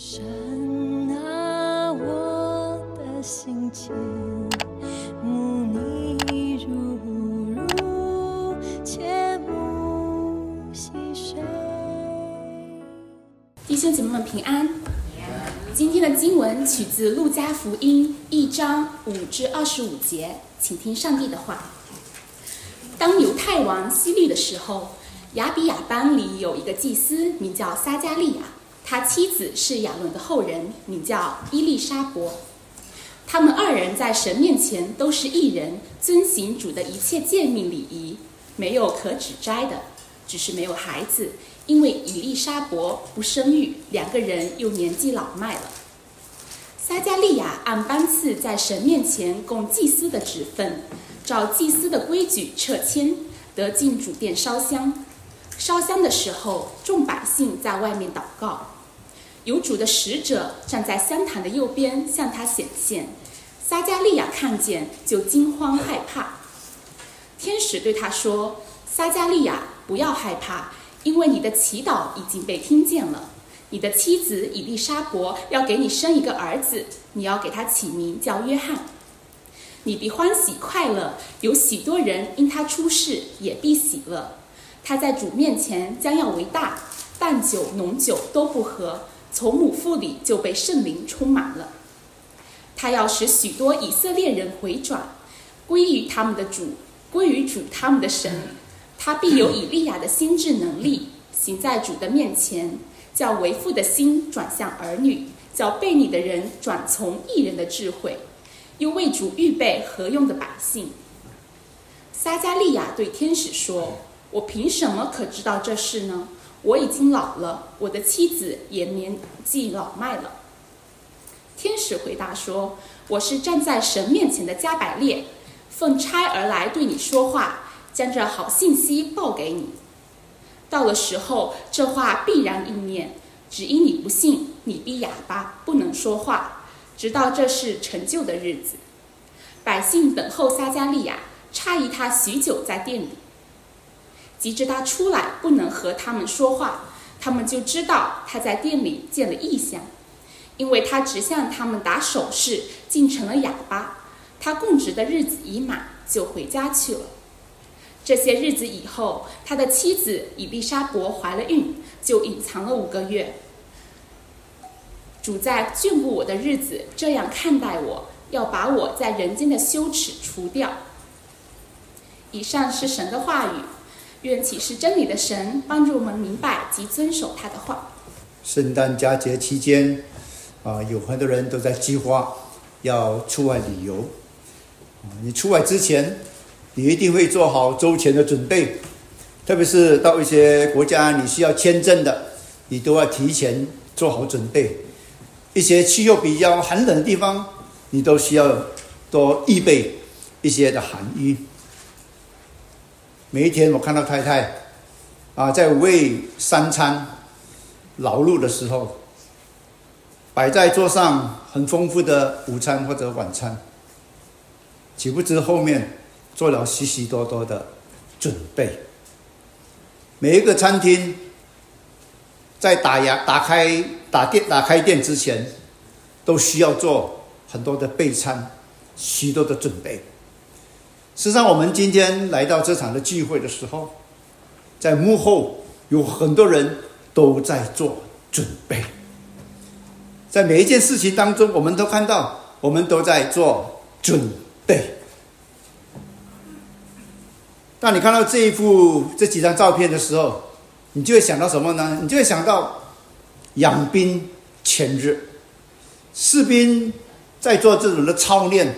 神啊，我的心间，慕你如如，切慕细水。弟兄姐妹们平安。今天的经文取自路加福音一章五至二十五节，请听上帝的话。当犹太王希律的时候，亚比亚班里有一个祭司，名叫撒加利亚，他妻子是亚伦的后人，名叫伊丽莎伯。他们二人在神面前都是一人，遵行主的一切诫命礼仪，没有可指摘的，只是没有孩子，因为伊丽莎伯不生育，两个人又年纪老迈了。撒加利亚按班次在神面前供祭司的职分，照祭司的规矩撤迁，得进主殿烧香。烧香的时候，众百姓在外面祷告，有主的使者站在香坛的右边向他显现。撒加利亚看见，就惊慌害怕。天使对他说：“撒加利亚，不要害怕，因为你的祈祷已经被听见了。你的妻子以利沙伯要给你生一个儿子，你要给他起名叫约翰。你必欢喜快乐，有许多人因他出世也必喜乐。他在主面前将要为大，淡酒浓酒都不喝，从母腹里就被圣灵充满了。他要使许多以色列人回转，归于他们的主，归于主他们的神。他必有以利亚的心智能力，行在主的面前，叫为父的心转向儿女，叫背逆的人转从义人的智慧，又为主预备何用的百姓。撒加利亚对天使说：“我凭什么可知道这事呢？我已经老了，我的妻子也年纪老迈了。”天使回答说：“我是站在神面前的加百列，奉差而来对你说话，将这好信息报给你。到了时候，这话必然应验。只因你不信，你必哑巴，不能说话，直到这事成就的日子。百姓等候撒加利亚，诧异他许久在店里。及至他出来，不能和他们说话，他们就知道他在店里见了异象。”因为他只向他们打手势，竟成了哑巴。他供职的日子已满，就回家去了。这些日子以后，他的妻子以利沙伯怀了孕，就隐藏了五个月。主在眷顾我的日子这样看待我，要把我在人间的羞耻除掉。以上是神的话语，愿启示真理的神帮助我们明白及遵守他的话。圣诞佳节期间。啊，有很多人都在计划要出外旅游。你出外之前，你一定会做好周全的准备，特别是到一些国家你需要签证的，你都要提前做好准备。一些气候比较寒冷的地方，你都需要多预备一些的寒衣。每一天，我看到太太啊，在为三餐劳碌的时候。摆在桌上很丰富的午餐或者晚餐，岂不知后面做了许许多多的准备。每一个餐厅在打烊、打开、打店、打开店之前，都需要做很多的备餐，许多的准备。实际上，我们今天来到这场的聚会的时候，在幕后有很多人都在做准备。在每一件事情当中，我们都看到，我们都在做准备。当你看到这一幅这几张照片的时候，你就会想到什么呢？你就会想到养兵千日，士兵在做这种的操练，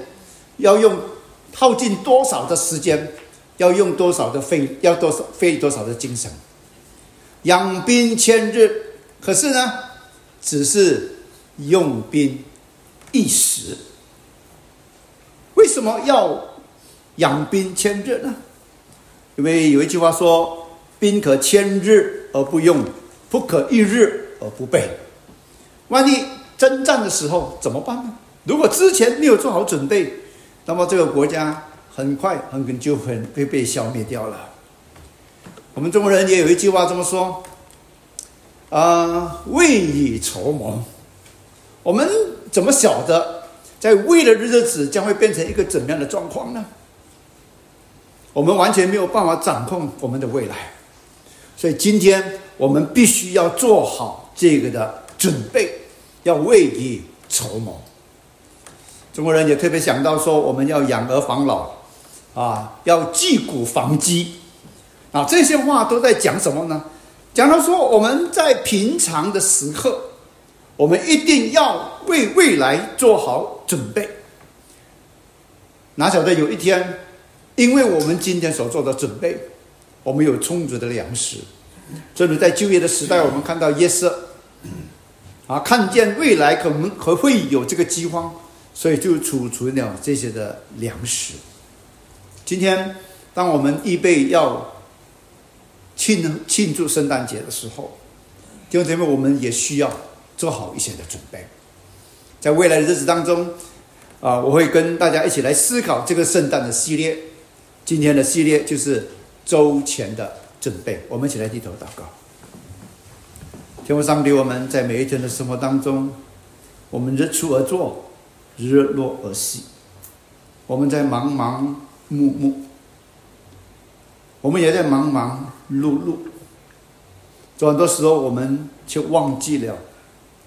要用耗尽多少的时间，要用多少的费，要多少费多少的精神。养兵千日，可是呢，只是。用兵一时，为什么要养兵千日呢？因为有一句话说：“兵可千日而不用，不可一日而不备。”万一征战的时候怎么办呢？如果之前没有做好准备，那么这个国家很快很可能就会会被消灭掉了。我们中国人也有一句话这么说：“啊，未雨绸缪。”我们怎么晓得在未来的日子将会变成一个怎样的状况呢？我们完全没有办法掌控我们的未来，所以今天我们必须要做好这个的准备，要未雨绸缪。中国人也特别想到说，我们要养儿防老，啊，要积谷防饥，啊，这些话都在讲什么呢？讲到说我们在平常的时刻，我们一定要为未来做好准备。哪晓得有一天？因为我们今天所做的准备，我们有充足的粮食。正如在就业的时代，我们看到耶色啊，看见未来可能可会有这个饥荒，所以就储存了这些的粮食。今天，当我们预备要庆庆祝圣诞节的时候，弟兄姐妹，我们也需要做好一些的准备。在未来的日子当中，啊，我会跟大家一起来思考这个圣诞的系列。今天的系列就是周前的准备，我们一起来低头祷告。天父上帝，我们在每一天的生活当中，我们日出而作，日落而息，我们在忙忙碌碌，我们也在忙忙碌碌。很多时候，我们却忘记了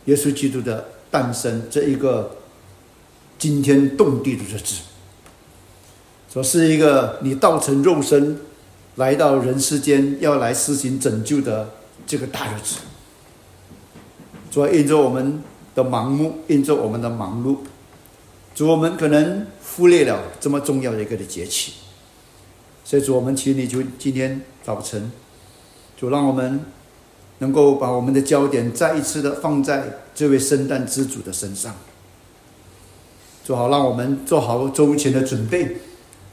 耶稣基督的诞生这一个惊天动地的日子。说是一个你道成肉身来到人世间，要来施行拯救的这个大日子。主要因着我们的盲目，因着我们的忙碌，主我们可能忽略了这么重要的一个的节气。所以主，我们请你就今天早晨，主让我们能够把我们的焦点再一次的放在这位圣诞之主的身上，做好让我们做好周全的准备。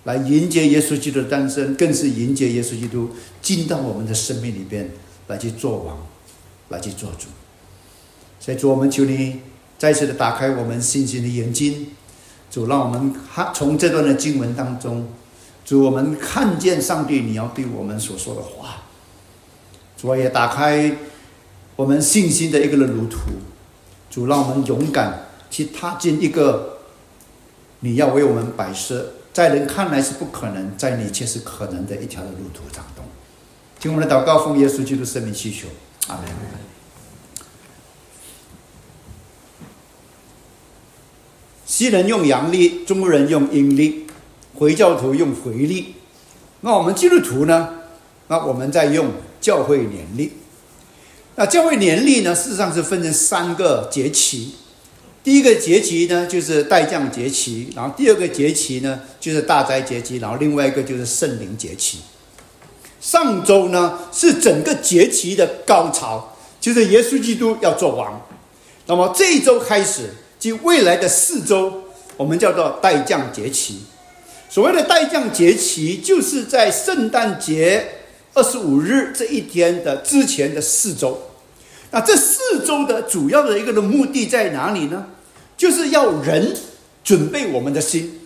来迎接耶稣基督的诞生，更是迎接耶稣基督进到我们的生命里边来去做王，来去做主。所以主，我们求你再次的打开我们信心的眼睛，主让我们看从这段的经文当中，主我们看见上帝你要对我们所说的话。主也打开我们信心的一个的路途，主让我们勇敢去踏进一个你要为我们摆设。在人看来是不可能，在你却是可能的一条的路途当中。听我们的祷告，奉耶稣基督生命祈求，阿门。西人用阳历，中国人用阴历，回教徒用回历。那我们基督徒呢？那我们在用教会年历。那教会年历呢？事实上是分成三个节期。第一个节期呢，就是代降节期，然后第二个节期呢，就是大灾节期，然后另外一个就是圣灵节期。上周呢是整个节期的高潮，就是耶稣基督要做王。那么这一周开始，即未来的四周，我们叫做代降节期。所谓的代降节期，就是在圣诞节二十五日这一天的之前的四周。那这四周的主要的一个的目的在哪里呢？就是要人准备我们的心，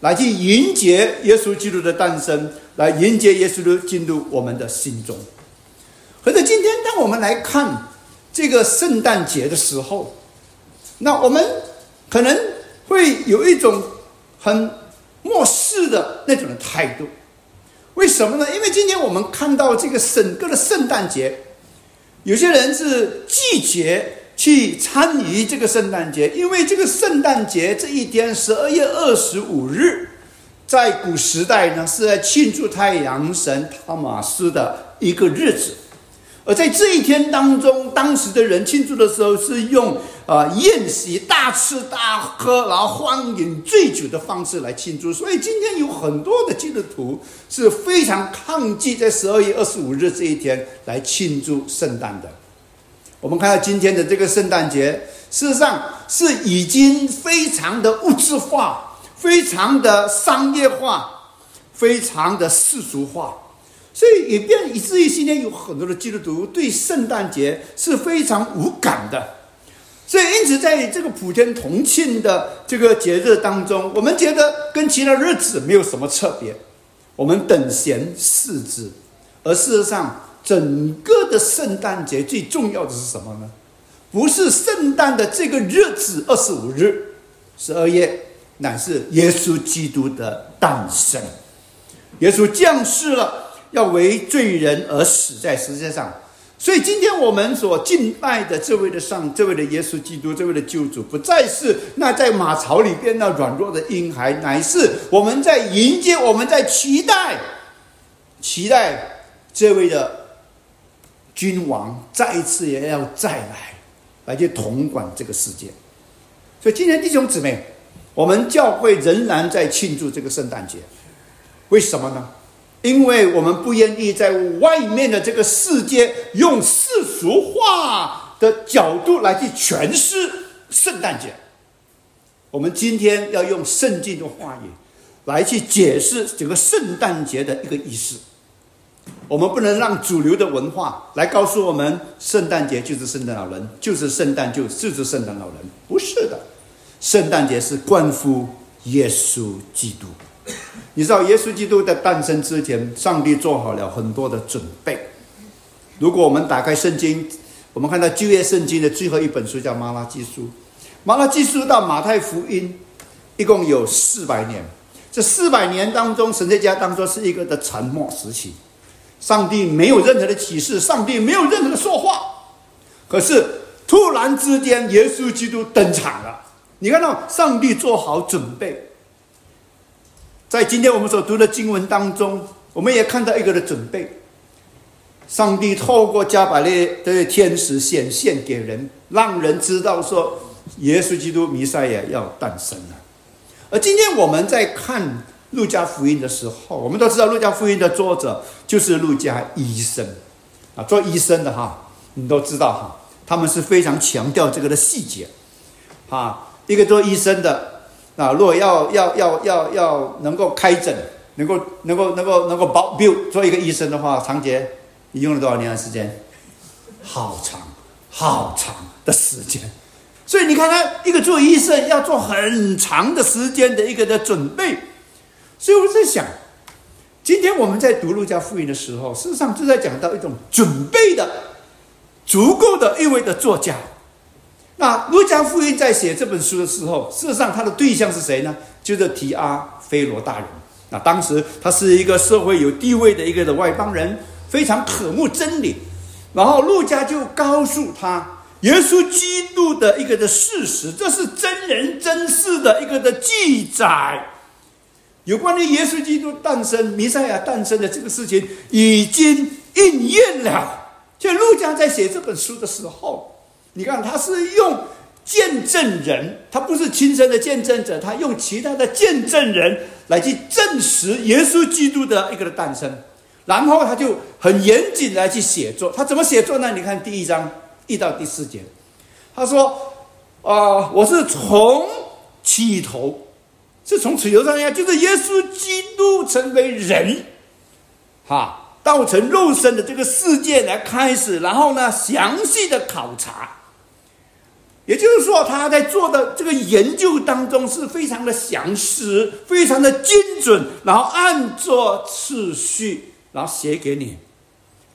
来去迎接耶稣基督的诞生，来迎接耶稣的进入我们的心中。可是今天，当我们来看这个圣诞节的时候，那我们可能会有一种很漠视的那种的态度。为什么呢？因为今天我们看到这个整个的圣诞节。有些人是拒绝去参与这个圣诞节，因为这个圣诞节这一天，十二月二十五日，在古时代呢，是在庆祝太阳神塔马斯的一个日子。而在这一天当中，当时的人庆祝的时候是用啊宴席、大吃大喝，然后欢饮醉酒的方式来庆祝。所以今天有很多的基督徒是非常抗拒在十二月二十五日这一天来庆祝圣诞的。我们看到今天的这个圣诞节，事实上是已经非常的物质化、非常的商业化、非常的世俗化。所以也变以至于今天有很多的基督徒对圣诞节是非常无感的，所以因此在这个普天同庆的这个节日当中，我们觉得跟其他日子没有什么特别，我们等闲视之。而事实上，整个的圣诞节最重要的是什么呢？不是圣诞的这个日子二十五日，十二月，乃是耶稣基督的诞生。耶稣降世了，要为罪人而死在世界上。所以今天我们所敬拜的这位的上，这位的耶稣基督，这位的救主，不再是那在马槽里边那软弱的婴孩，乃是我们在迎接，我们在期待，期待这位的君王再一次也要再来，来去统管这个世界。所以今天弟兄姊妹，我们教会仍然在庆祝这个圣诞节，为什么呢？因为我们不愿意在外面的这个世界用世俗化的角度来去诠释圣诞节，我们今天要用圣经的话语来去解释整个圣诞节的一个意思。我们不能让主流的文化来告诉我们，圣诞节就是圣诞老人，就是圣诞就就是圣诞老人，不是的，圣诞节是关乎耶稣基督。你知道，耶稣基督的诞生之前，上帝做好了很多的准备。如果我们打开圣经，我们看到旧约圣经的最后一本书叫《马拉基书》，《马拉基书》到马太福音，一共有四百年。这四百年当中，神学家当作是一个的沉默时期，上帝没有任何的启示，上帝没有任何的说话。可是突然之间，耶稣基督登场了。你看到上帝做好准备。在今天我们所读的经文当中，我们也看到一个的准备。上帝透过加百列的天使显现给人，让人知道说，耶稣基督弥赛亚要诞生了。而今天我们在看路加福音的时候，我们都知道路加福音的作者就是路加医生啊，做医生的哈，你都知道哈，他们是非常强调这个的细节啊，一个做医生的。啊，如果要要要要要能够开诊，能够能够能够能够保 build 做一个医生的话，长杰，你用了多少年的时间？好长好长的时间。所以你看，他一个做医生要做很长的时间的一个的准备。所以我在想，今天我们在读路加福音的时候，事实上就在讲到一种准备的足够的意味的作家。那路加福音在写这本书的时候，事实上他的对象是谁呢？就是提阿菲罗大人。那当时他是一个社会有地位的一个的外邦人，非常渴慕真理。然后路加就告诉他，耶稣基督的一个的事实，这是真人真事的一个的记载，有关于耶稣基督诞生、弥赛亚诞生的这个事情已经应验了。就路加在写这本书的时候。你看，他是用见证人，他不是亲身的见证者，他用其他的见证人来去证实耶稣基督的一个的诞生，然后他就很严谨来去写作。他怎么写作呢？你看第一章一到第四节，他说：“啊，我是从起头，是从起头上呀，就是耶稣基督成为人，哈，道成肉身的这个世界来开始，然后呢，详细的考察。”也就是说，他在做的这个研究当中是非常的详实，非常的精准，然后按照次序，然后写给你，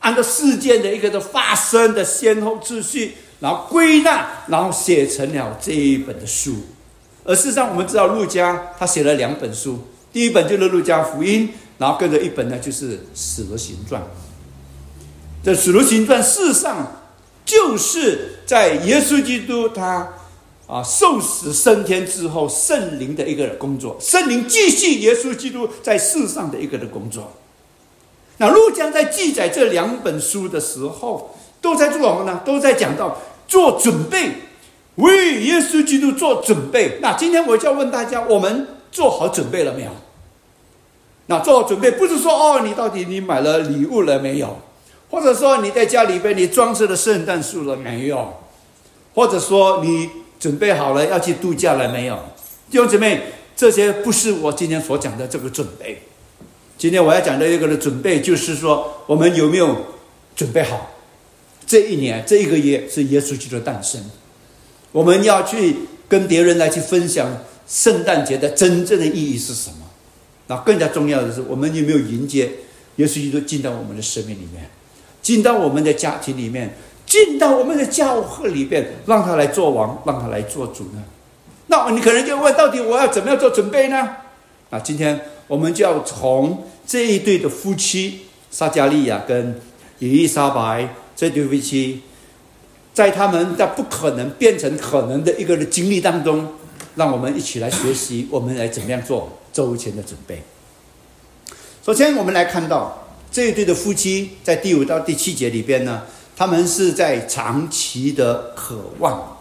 按照事件的一个的发生的先后次序，然后归纳，然后写成了这一本的书。而事实上，我们知道陆家他写了两本书，第一本就是《陆家福音》，然后跟着一本呢就是《使徒行传》。这《使徒行传》事实上。就是在耶稣基督他啊受死升天之后，圣灵的一个工作，圣灵继续耶稣基督在世上的一个的工作。那路加在记载这两本书的时候，都在做什么呢？都在讲到做准备，为耶稣基督做准备。那今天我就要问大家：我们做好准备了没有？那做好准备不是说哦，你到底你买了礼物了没有？或者说你在家里边你装饰了圣诞树了没有？或者说你准备好了要去度假了没有？弟兄姊妹，这些不是我今天所讲的这个准备。今天我要讲的一个的准备，就是说我们有没有准备好？这一年这一个月是耶稣基督的诞生，我们要去跟别人来去分享圣诞节的真正的意义是什么？那更加重要的是，我们有没有迎接耶稣基督进到我们的生命里面？进到我们的家庭里面，进到我们的教会里边，让他来做王，让他来做主呢？那你可能就问，到底我要怎么样做准备呢？啊，今天我们就要从这一对的夫妻撒加利亚跟伊丽莎白这对夫妻，在他们的不可能变成可能的一个的经历当中，让我们一起来学习，我们来怎么样做周全的准备。首先，我们来看到这一对的夫妻在第五到第七节里边呢，他们是在长期的渴望。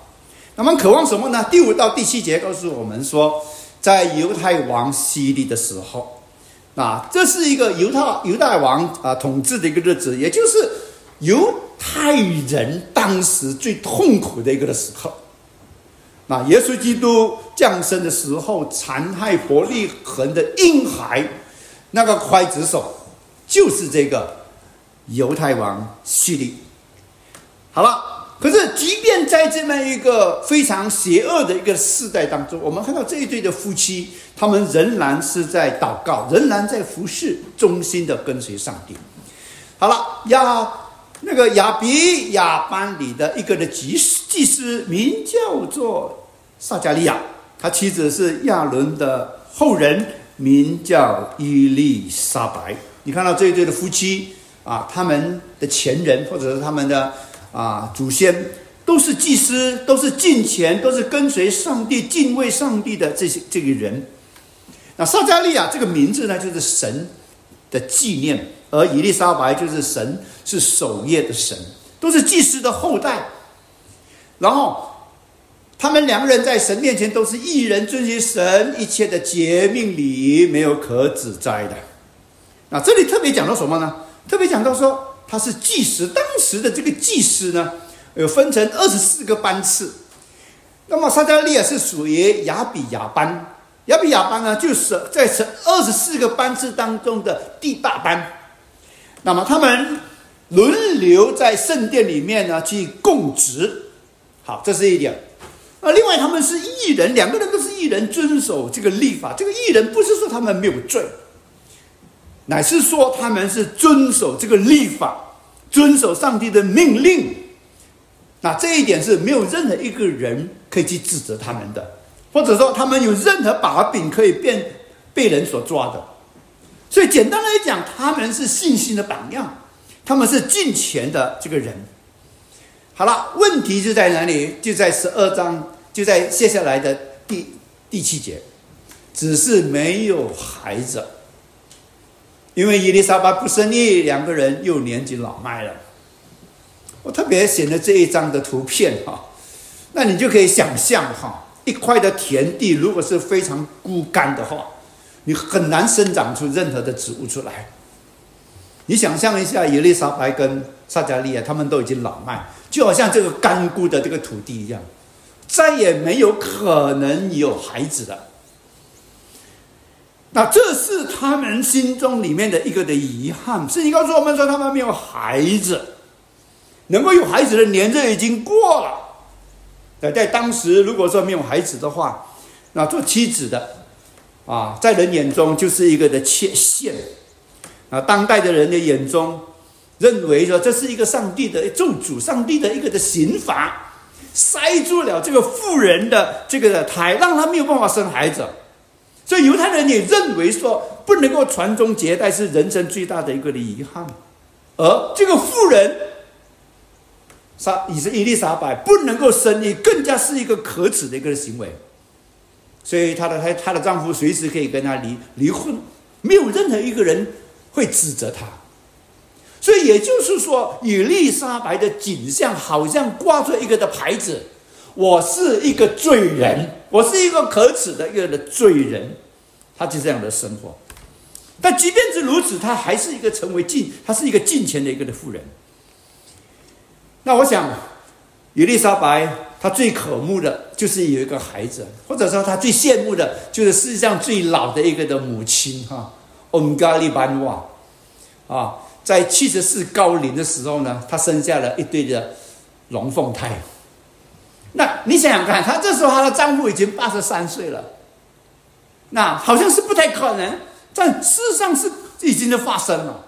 那么渴望什么呢？第五到第七节告诉我们说，在犹太王西利的时候，啊，这是一个犹太犹太王啊统治的一个日子，也就是犹太人当时最痛苦的一个的时候。那耶稣基督降生的时候，残害伯利恒的婴孩，那个刽子手就是这个犹太王叙利。好了。可是，即便在这么一个非常邪恶的一个世代当中，我们看到这一对的夫妻，他们仍然是在祷告，仍然在服侍，忠心的跟随上帝。好了，亚那个亚比亚班里的一个的祭祭司，名叫做撒加利亚，他妻子是亚伦的后人，名叫伊丽莎白。你看到这一对的夫妻啊，他们的前人或者是他们的。啊，祖先都是祭司，都是敬虔，都是跟随上帝、敬畏上帝的这些这个人。那撒加利亚这个名字呢，就是神的纪念；而伊丽莎白就是神是守夜的神，都是祭司的后代。然后他们两个人在神面前都是一人，遵循神一切的诫命礼仪，没有可指摘的。那这里特别讲到什么呢？特别讲到说。他是祭司，当时的这个祭司呢，有分成二十四个班次。那么撒加利亚是属于亚比亚班，亚比亚班呢，就是在这二十四个班次当中的第八班。那么他们轮流在圣殿里面呢去供职。好，这是一点。那另外他们是艺人，两个人都是艺人，遵守这个立法。这个艺人不是说他们没有罪。乃是说他们是遵守这个立法，遵守上帝的命令。那这一点是没有任何一个人可以去指责他们的，或者说他们有任何把柄可以变被人所抓的。所以简单来讲，他们是信心的榜样，他们是敬虔的这个人。好了，问题就在哪里？就在十二章，就在接下来的第第七节，只是没有孩子。因为伊丽莎白不生育，两个人又年纪老迈了。我特别选了这一张的图片哈，那你就可以想象哈，一块的田地如果是非常枯干的话，你很难生长出任何的植物出来。你想象一下，伊丽莎白跟萨加利亚他们都已经老迈，就好像这个干枯的这个土地一样，再也没有可能有孩子了。那这是他们心中里面的一个的遗憾。圣经告诉我们说，他们没有孩子，能够有孩子的年日已经过了。在在当时，如果说没有孩子的话，那做妻子的啊，在人眼中就是一个的缺陷。啊，当代的人的眼中，认为说这是一个上帝的咒诅，上帝的一个的刑罚，塞住了这个妇人的这个的胎，让她没有办法生孩子。所以犹太人也认为说，不能够传宗接代是人生最大的一个的遗憾，而这个妇人，莎以是伊丽莎白不能够生育，更加是一个可耻的一个行为。所以她的她她的丈夫随时可以跟她离离婚，没有任何一个人会指责她。所以也就是说，伊丽莎白的景象好像挂着一个的牌子。我是一个罪人，我是一个可耻的一个的罪人，他就这样的生活。但即便是如此，他还是一个成为敬，他是一个敬虔的一个的富人。那我想，伊丽莎白她最渴慕的就是有一个孩子，或者说她最羡慕的就是世界上最老的一个的母亲哈，恩加利班瓦啊，在七十四高龄的时候呢，她生下了一对的龙凤胎。那你想想看，她这时候她的丈夫已经八十三岁了，那好像是不太可能，但事实上是已经的发生了。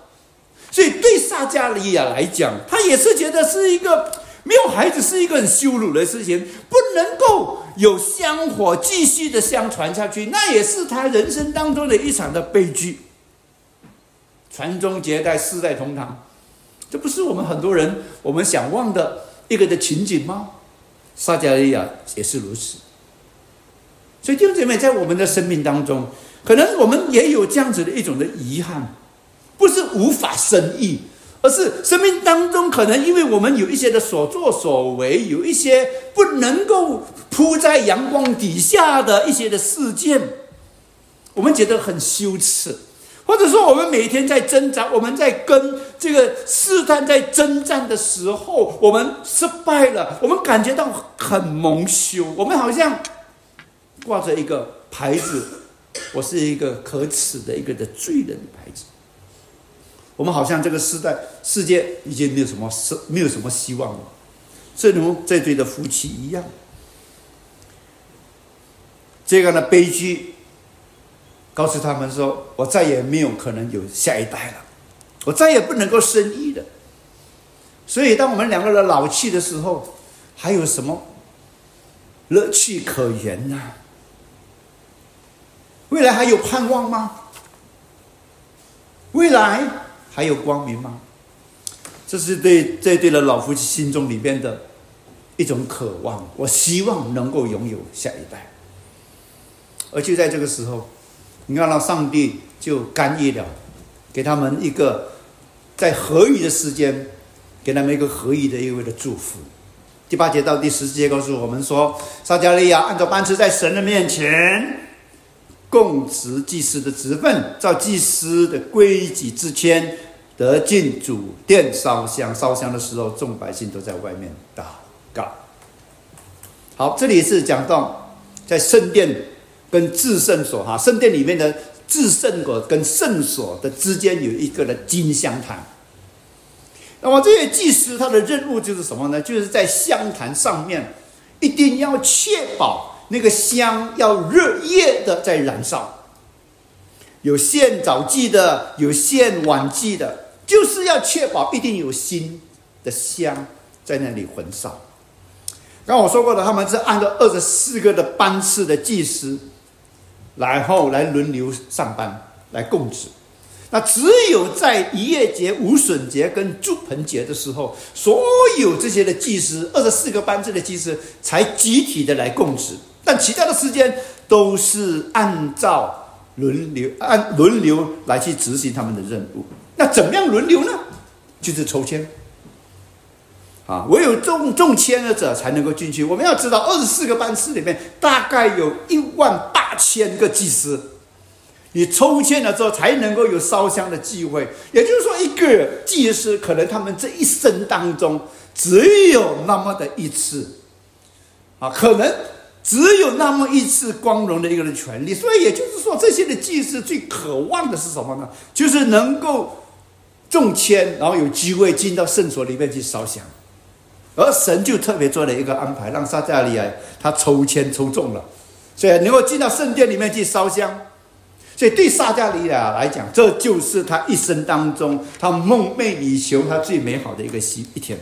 所以对撒加利亚来讲，他也是觉得是一个没有孩子是一个很羞辱的事情，不能够有香火继续的相传下去，那也是他人生当中的一场的悲剧。传宗接代，世代同堂，这不是我们很多人我们想望的一个的情景吗？撒加利亚也是如此。所以弟兄姐妹，在我们的生命当中，可能我们也有这样子的一种的遗憾，不是无法生育。而是生命当中，可能因为我们有一些的所作所为，有一些不能够铺在阳光底下的一些的事件，我们觉得很羞耻，或者说我们每天在挣扎，我们在跟这个试探在征战的时候，我们失败了，我们感觉到很蒙羞，我们好像挂着一个牌子，我是一个可耻的一个的罪人的牌子。我们好像这个时代世界已经没有什么希没有什么希望了，正如这对的夫妻一样，这样的悲剧告诉他们说：“我再也没有可能有下一代了，我再也不能够生育了。”所以，当我们两个人老去的时候，还有什么乐趣可言呢？未来还有盼望吗？未来？还有光明吗？这是对这对的老夫妻心中里边的一种渴望。我希望能够拥有下一代。而就在这个时候，你看到上帝就干预了，给他们一个在合宜的时间，给他们一个合宜的一位的祝福。第八节到第十节告诉我们说，撒加利亚按照班次在神的面前。供职祭司的职分，照祭司的规矩之签，得进主殿烧香。烧香的时候，众百姓都在外面祷告。好，这里是讲到在圣殿跟至圣所哈，圣殿里面的至圣所跟圣所的之间有一个的金香坛。那么这些祭司他的任务就是什么呢？就是在香坛上面一定要确保。那个香要热烈的在燃烧，有现早祭的，有现晚祭的，就是要确保一定有新的香在那里焚烧。刚我说过的，他们是按照二十四个的班次的祭司，然后来轮流上班来供职。那只有在一夜节、无损节跟祝盆节的时候，所有这些的祭司，二十四个班次的祭司才集体的来供职。但其他的时间都是按照轮流按轮流来去执行他们的任务。那怎么样轮流呢？就是抽签啊，唯有中中签的者才能够进去。我们要知道，二十四个班次里面大概有一万八千个祭司，你抽签了之后才能够有烧香的机会。也就是说，一个祭司可能他们这一生当中只有那么的一次啊，可能。只有那么一次光荣的一个人权利，所以也就是说，这些的祭司最渴望的是什么呢？就是能够中签，然后有机会进到圣所里面去烧香。而神就特别做了一个安排，让撒加利亚他抽签抽中了，所以能够进到圣殿里面去烧香。所以对撒加利亚来讲，这就是他一生当中他梦寐以求、他最美好的一个西一天。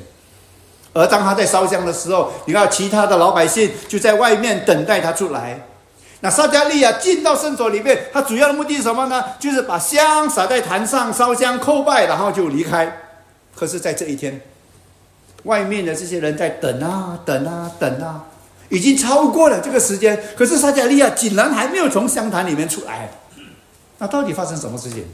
而当他在烧香的时候，你看其他的老百姓就在外面等待他出来。那撒加利亚进到圣所里面，他主要的目的是什么呢？就是把香撒在坛上，烧香叩拜，然后就离开。可是，在这一天，外面的这些人在等啊等啊等啊，已经超过了这个时间。可是撒加利亚竟然还没有从香坛里面出来。那到底发生什么事情？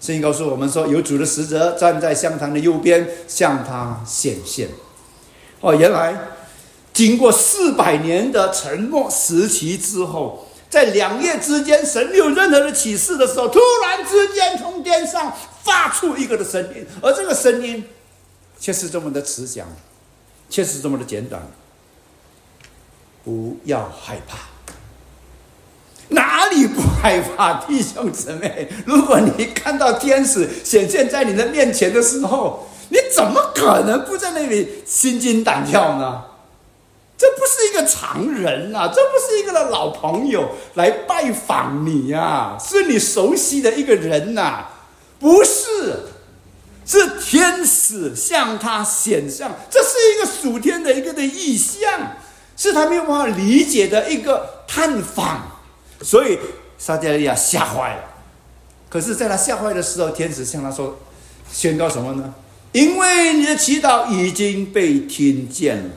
圣经告诉我们说，有主的使者站在香坛的右边，向他显现。哦，原来经过四百年的沉默时期之后，在两夜之间，神没有任何的启示的时候，突然之间从天上发出一个的声音，而这个声音却是这么的慈祥，却是这么的简短。不要害怕，哪里不害怕，弟兄姊妹？如果你看到天使显现在你的面前的时候，你怎么可能不在那里心惊胆跳呢？这不是一个常人呐，这不是一个老朋友来拜访你呀，是你熟悉的一个人呐，不，是天使向他显像，这是一个属天的一个的意象，是他没有办法理解的一个探访，所以撒加利亚吓坏了。可是，在他吓坏的时候，天使向他说：“宣告什么呢？因为你的祈祷已经被听见了，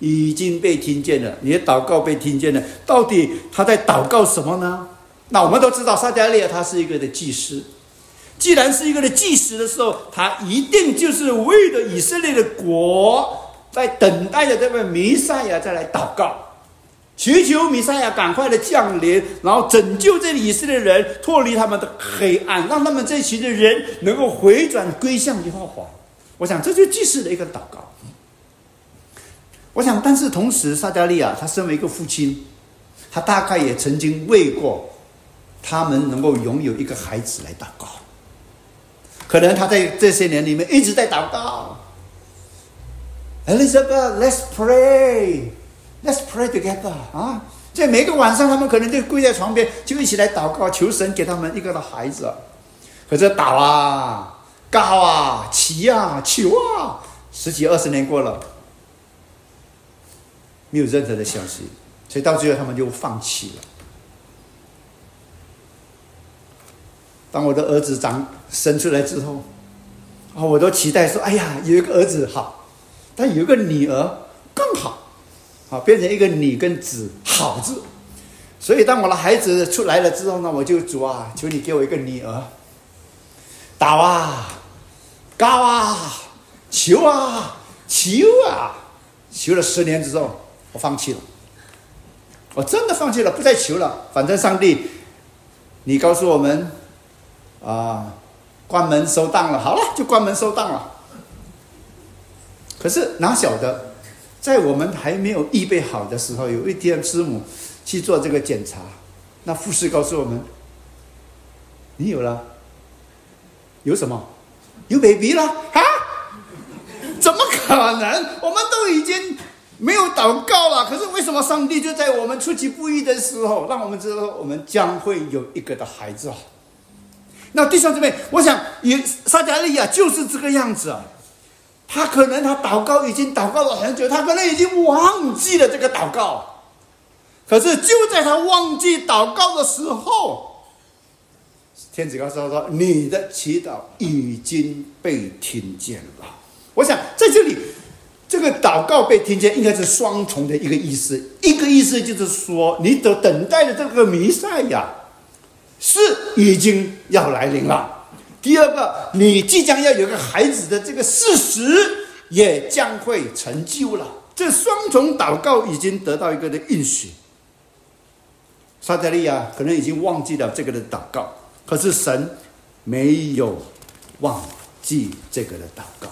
已经被听见了，你的祷告被听见了。到底他在祷告什么呢？那我们都知道，撒加利亚他是一个的祭司。”既然是一个的祭司的时候，他一定就是为了以色列的国，在等待着这位弥赛亚再来祷告，祈求弥赛亚赶快的降临，然后拯救这以色列人脱离他们的黑暗，让他们这群的人能够回转归向耶和华。我想，这就是祭司的一个祷告。我想，但是同时，撒加利亚他身为一个父亲，他大概也曾经为过他们能够拥有一个孩子来祷告。可能他在这些年里面一直在祷告。Elizabeth，let's pray，let's pray together 啊！在每个晚上，他们可能就跪在床边，就一起来祷告，求神给他们一个的孩子。可是祷啊，告啊，祈啊，求啊，十几二十年过了，没有任何的消息，所以到最后他们就放弃了。当我的儿子长生出来之后，啊，我都期待说：“哎呀，有一个儿子好，但有一个女儿更好，啊，变成一个女跟子好字。”所以，当我的孩子出来了之后呢，我就主啊，求你给我一个女儿，祷啊，告啊，求啊，求啊，求了十年之后，我放弃了，我真的放弃了，不再求了。反正上帝，你告诉我们。啊，关门收档了，好了，就关门收档了。可是哪晓得，在我们还没有预备好的时候，有一天师母去做这个检查，那护士告诉我们：“你有了，有什么？有 baby 了啊？怎么可能？我们都已经没有祷告了，可是为什么上帝就在我们出其不意的时候，让我们知道我们将会有一个的孩子啊？”那弟兄姊妹，我想也撒加利亚就是这个样子啊。他可能他祷告已经祷告了很久，他可能已经忘记了这个祷告。可是就在他忘记祷告的时候，天子告诉他说：“你的祈祷已经被听见了。”我想在这里，这个祷告被听见，应该是双重的一个意思。一个意思就是说，你等等待的这个弥赛亚。是已经要来临了。第二个，你即将要有个孩子的这个事实也将会成就了。这双重祷告已经得到一个的应许。撒加利亚可能已经忘记了这个的祷告，可是神没有忘记这个的祷告。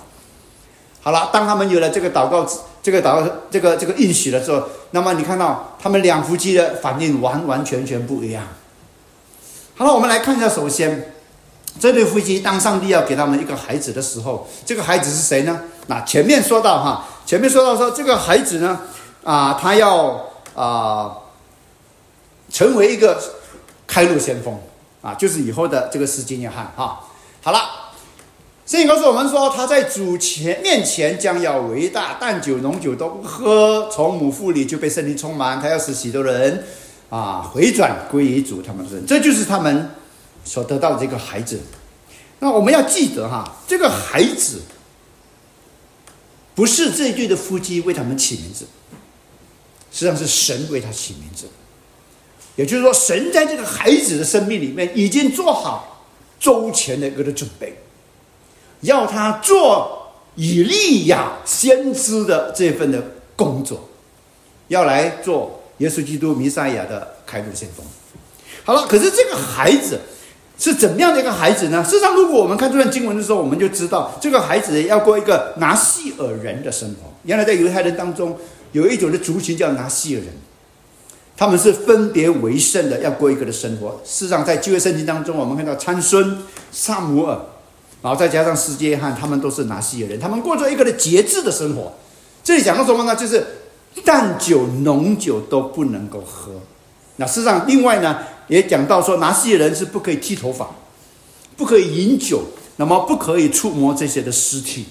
好了，当他们有了这个祷告，这个祷告，这个这个应许的时候，那么你看到他们两夫妻的反应完完全全不一样。好了，我们来看一下。首先，这对夫妻当上帝要给他们一个孩子的时候，这个孩子是谁呢？那前面说到哈，前面说到说这个孩子呢，啊，他要啊成为一个开路先锋啊，就是以后的这个施金约翰哈。好了，圣经告诉我们说，他在主前面前将要伟大，淡酒浓酒都不喝，从母腹里就被圣灵充满，他要使许多人。啊，回转归于主，他们是，这就是他们所得到的这个孩子。那我们要记得哈，这个孩子不是这一对的夫妻为他们起名字，实际上是神为他起名字。也就是说，神在这个孩子的生命里面已经做好周全的一个的准备，要他做以利亚先知的这份的工作，要来做。耶稣基督弥赛亚的开路先锋。好了，可是这个孩子是怎么样的一个孩子呢？事实上，如果我们看这段经文的时候，我们就知道这个孩子要过一个拿细尔人的生活。原来在犹太人当中有一种的族群叫拿细尔人，他们是分别为圣的，要过一个的生活。事实上，在旧约圣经当中，我们看到参孙、萨姆尔，然后再加上世界汉，他们都是拿细尔人，他们过着一个的节制的生活。这里讲到什么呢？就是。淡酒、浓酒都不能够喝。那事实上，另外呢，也讲到说，拿西人是不可以剃头发，不可以饮酒，那么不可以触摸这些的尸体。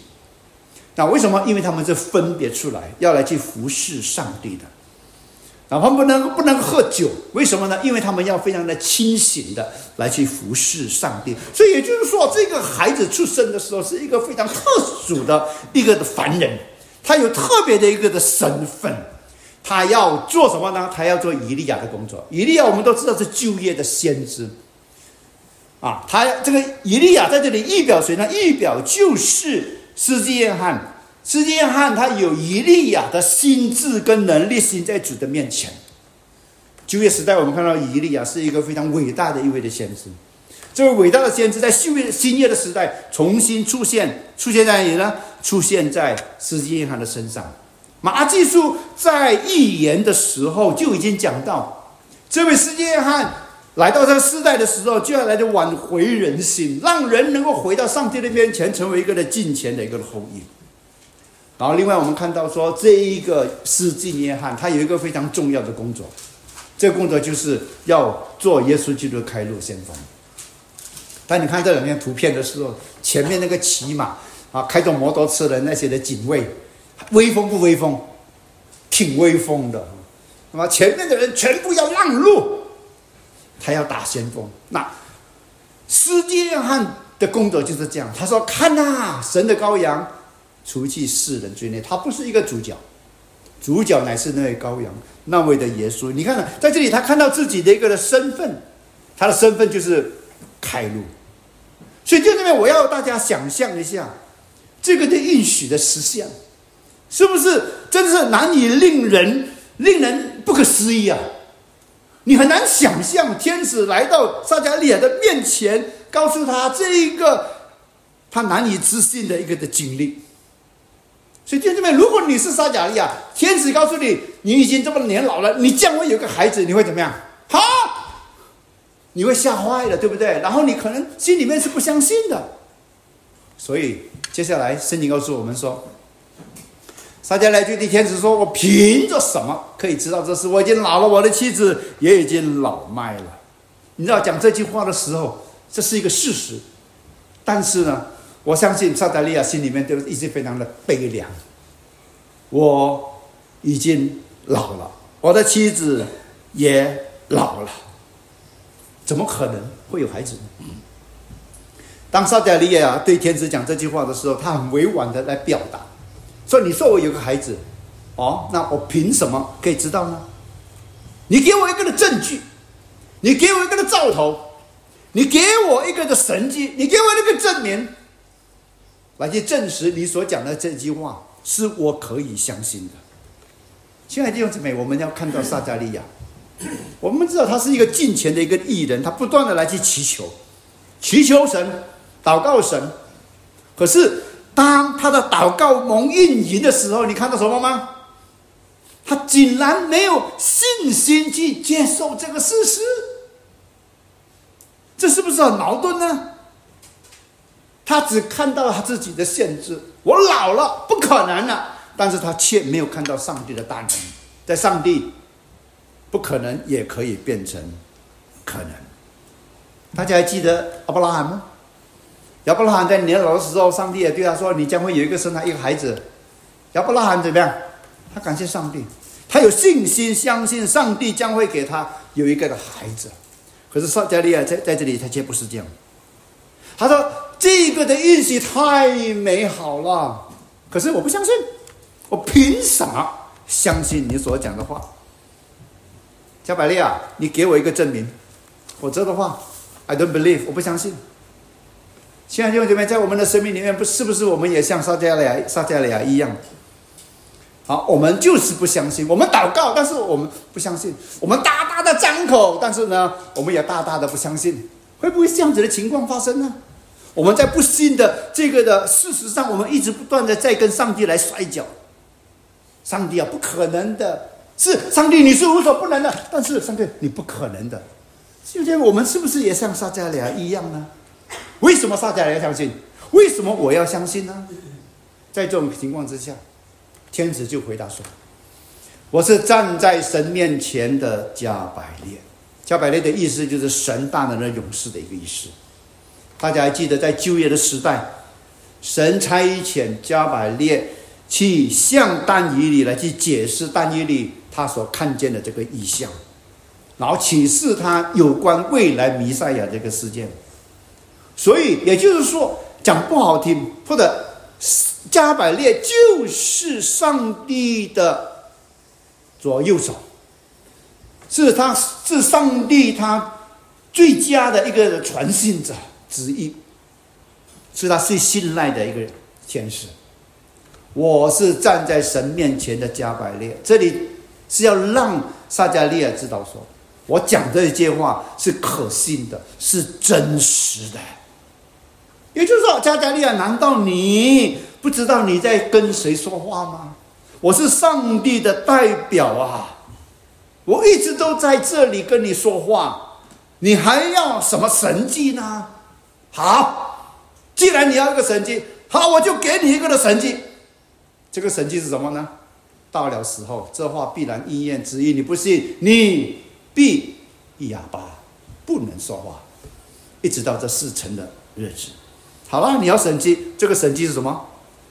那为什么？因为他们是分别出来要来去服侍上帝的。那他们不能不能喝酒，为什么呢？因为他们要非常的清醒的来去服侍上帝。所以也就是说，这个孩子出生的时候是一个非常特殊的一个凡人，他有特别的一个的身份，他要做什么呢？他要做以利亚的工作。以利亚我们都知道是就业的先知，啊，他这个以利亚在这里预表谁呢？预表就是施基约翰。施约翰他有以利亚的心智跟能力，行在主的面前。就业时代，我们看到以利亚是一个非常伟大的一位的先知。这位伟大的先知在新约新约的时代重新出现，出现在哪里呢？出现在施约翰的身上。马技术在预言的时候就已经讲到，这位施约翰来到这个时代的时候，就要来的挽回人心，让人能够回到上帝的面前，成为一个的敬虔的一个后裔。然后，另外我们看到说，这一个施浸约翰，他有一个非常重要的工作，这个工作就是要做耶稣基督的开路先锋。当你看这两张图片的时候，前面那个骑马啊，开着摩托车的那些的警卫，威风不威风？挺威风的。那么前面的人全部要让路，他要打先锋。那司机约翰的工作就是这样，他说：“看呐，神的羔羊。”除去世人罪孽，他不是一个主角，主角乃是那位羔羊，那位的耶稣。你看，在这里他看到自己的一个的身份，他的身份就是开路。所以就这边，我要大家想象一下，这个的应许的实现，是不是真的是难以令人令人不可思议啊？你很难想象，天使来到撒加利亚的面前，告诉他这一个他难以置信的一个的经历。所以，弟兄们，如果你是撒加利亚，天使告诉你，你已经这么年老了，你将会有个孩子，你会怎么样？好，你会吓坏了，对不对？然后你可能心里面是不相信的。所以，接下来圣经告诉我们说，撒加利亚对天使说：“我凭着什么可以知道这事？我已经老了，我的妻子也已经老迈了。”你知道讲这句话的时候，这是一个事实，但是呢？我相信萨达利亚心里面都一直非常的悲凉。我已经老了，我的妻子也老了，怎么可能会有孩子呢？当萨达利亚对天使讲这句话的时候，他很委婉的来表达，说：“你说我有个孩子，哦，那我凭什么可以知道呢？你给我一个的证据，你给我一个的兆头，你给我一个的神迹，你给我一个证明。”来去证实你所讲的这句话是我可以相信的。亲爱的弟兄姊妹，我们要看到撒加利亚，我们知道他是一个敬虔的一个艺人，他不断的来去祈求，祈求神，祷告神。可是当他的祷告蒙应允的时候，你看到什么吗？他竟然没有信心去接受这个事实，这是不是很矛盾呢？他只看到他自己的限制，我老了，不可能了。但是他却没有看到上帝的大能，在上帝不可能也可以变成可能。大家还记得阿伯拉罕吗？亚伯拉罕在年老的时候，上帝也对他说：“你将会有一个生他一个孩子。”亚伯拉罕怎么样？他感谢上帝，他有信心，相信上帝将会给他有一个的孩子。可是撒加利亚在在这里，他却不是这样。他说。这个的运气太美好了，可是我不相信，我凭什么相信你所讲的话？小百利啊，你给我一个证明，否则的话，I don't believe，我不相信。亲爱的弟兄姐妹，在我们的生命里面，不是不是我们也像撒加利亚、撒加利亚一样？好，我们就是不相信。我们祷告，但是我们不相信。我们大大的张口，但是呢，我们也大大的不相信。会不会这样子的情况发生呢？我们在不信的这个的事实上，我们一直不断的在跟上帝来摔跤。上帝啊，不可能的，是上帝，你是无所不能的，但是上帝，你不可能的。今天我们是不是也像撒加利亚一样呢？为什么撒加利亚相信？为什么我要相信呢？在这种情况之下，天使就回答说：“我是站在神面前的加百列。加百列的意思就是神大能的勇士的一个意思。”大家还记得在旧约的时代，神差遣加百列去向但以理来去解释但以理他所看见的这个意象，然后启示他有关未来弥赛亚这个事件。所以也就是说，讲不好听，或者加百列就是上帝的左右手，是他是上帝他最佳的一个传信者之一，是他最信赖的一个天使。我是站在神面前的加百列，这里是要让撒加利亚知道说，我讲这些话是可信的，是真实的。也就是说，加加利亚，难道你不知道你在跟谁说话吗？我是上帝的代表啊！我一直都在这里跟你说话，你还要什么神迹呢？好，既然你要一个神迹，好，我就给你一个的神迹。这个神迹是什么呢？到了时候，这话必然应验之意。你不信，你必哑巴，不能说话，一直到这事成的日子。好了，你要神迹，这个神迹是什么？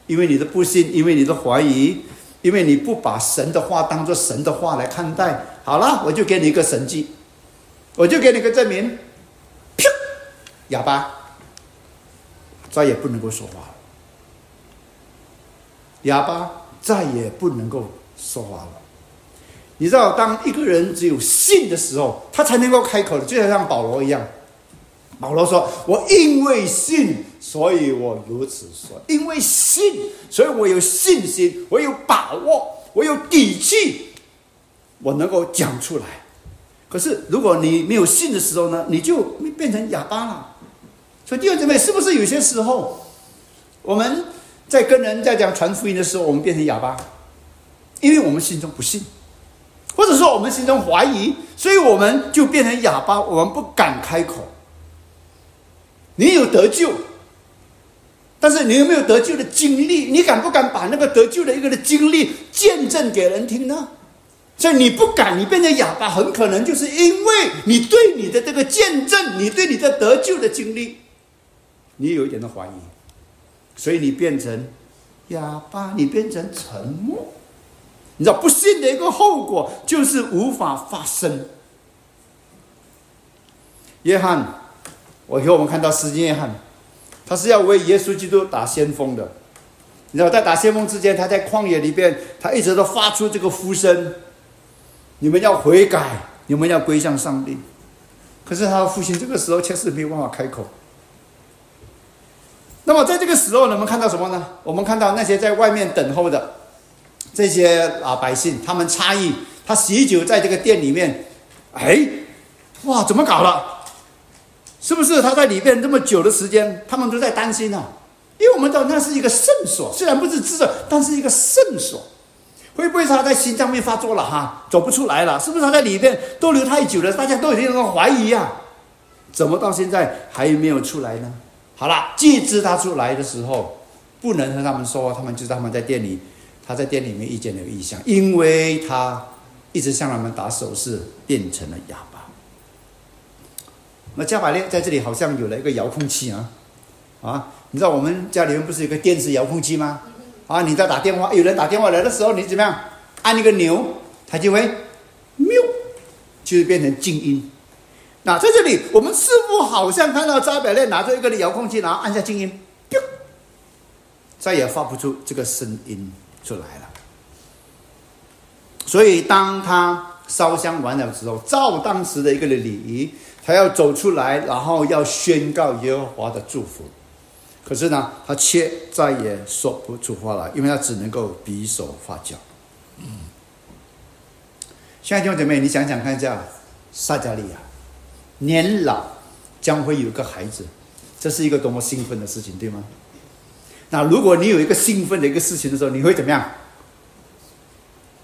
因为你的不信，因为你的怀疑，因为你不把神的话当做神的话来看待。好了，我就给你一个神迹，我就给你个证明，啪，哑巴，再也不能够说话了。哑巴再也不能够说话了。你知道，当一个人只有信的时候，他才能够开口的，就像保罗一样。保罗说：“我因为信，所以我如此说；因为信，所以我有信心，我有把握，我有底气，我能够讲出来。可是，如果你没有信的时候呢，你就变成哑巴了。所以，弟兄姊妹，是不是有些时候我们在跟人在讲传福音的时候，我们变成哑巴，因为我们心中不信，或者说我们心中怀疑，所以我们就变成哑巴，我们不敢开口。”你有得救，但是你有没有得救的经历？你敢不敢把那个得救的一个的经历见证给人听呢？所以你不敢，你变成哑巴，很可能就是因为你对你的这个见证，你对你的得救的经历，你有一点的怀疑，所以你变成哑巴，你变成沉默。你知道不信的一个后果就是无法发声。约翰。我以后我们看到施金约翰，他是要为耶稣基督打先锋的。你知道，在打先锋之前，他在旷野里边，他一直都发出这个呼声：“你们要悔改，你们要归向上帝。”可是他的父亲这个时候却是没有办法开口。那么在这个时候呢，我们看到什么呢？我们看到那些在外面等候的这些啊百姓，他们诧异，他喜酒在这个店里面，哎，哇，怎么搞了？是不是他在里面这么久的时间，他们都在担心呢？因为我们知道那是一个圣所，虽然不是智者，但是一个圣所，会不会他在心脏病发作了哈，走不出来了？是不是他在里面逗留太久了？大家都已经怀疑呀，怎么到现在还没有出来呢？好了，既知他出来的时候，不能和他们说，他们就他们在店里，他在店里面遇见了异象，因为他一直向他们打手势，变成了哑巴。那加百列在这里好像有了一个遥控器啊，啊，你知道我们家里面不是有个电子遥控器吗？啊，你在打电话，有人打电话来的时候，你怎么样？按一个钮，它就会喵，就是变成静音。那在这里，我们似乎好像看到扎百列拿着一个遥控器，然后按下静音，再也发不出这个声音出来了。所以当他烧香完了之后，照当时的一个的礼仪。他要走出来，然后要宣告耶和华的祝福。可是呢，他却再也说不出话来，因为他只能够比手画脚。现在弟兄姐妹，你想想看一下，撒加利亚年老将会有一个孩子，这是一个多么兴奋的事情，对吗？那如果你有一个兴奋的一个事情的时候，你会怎么样？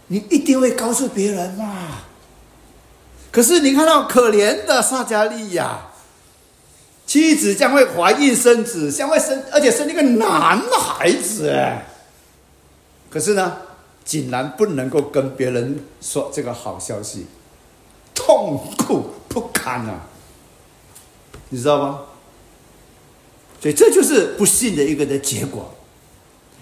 你一定会告诉别人嘛。可是你看到可怜的撒加利亚，妻子将会怀孕生子，将会生，而且生一个男孩子。可是呢，竟然不能够跟别人说这个好消息，痛苦不堪啊！你知道吗？所以这就是不信的一个的结果。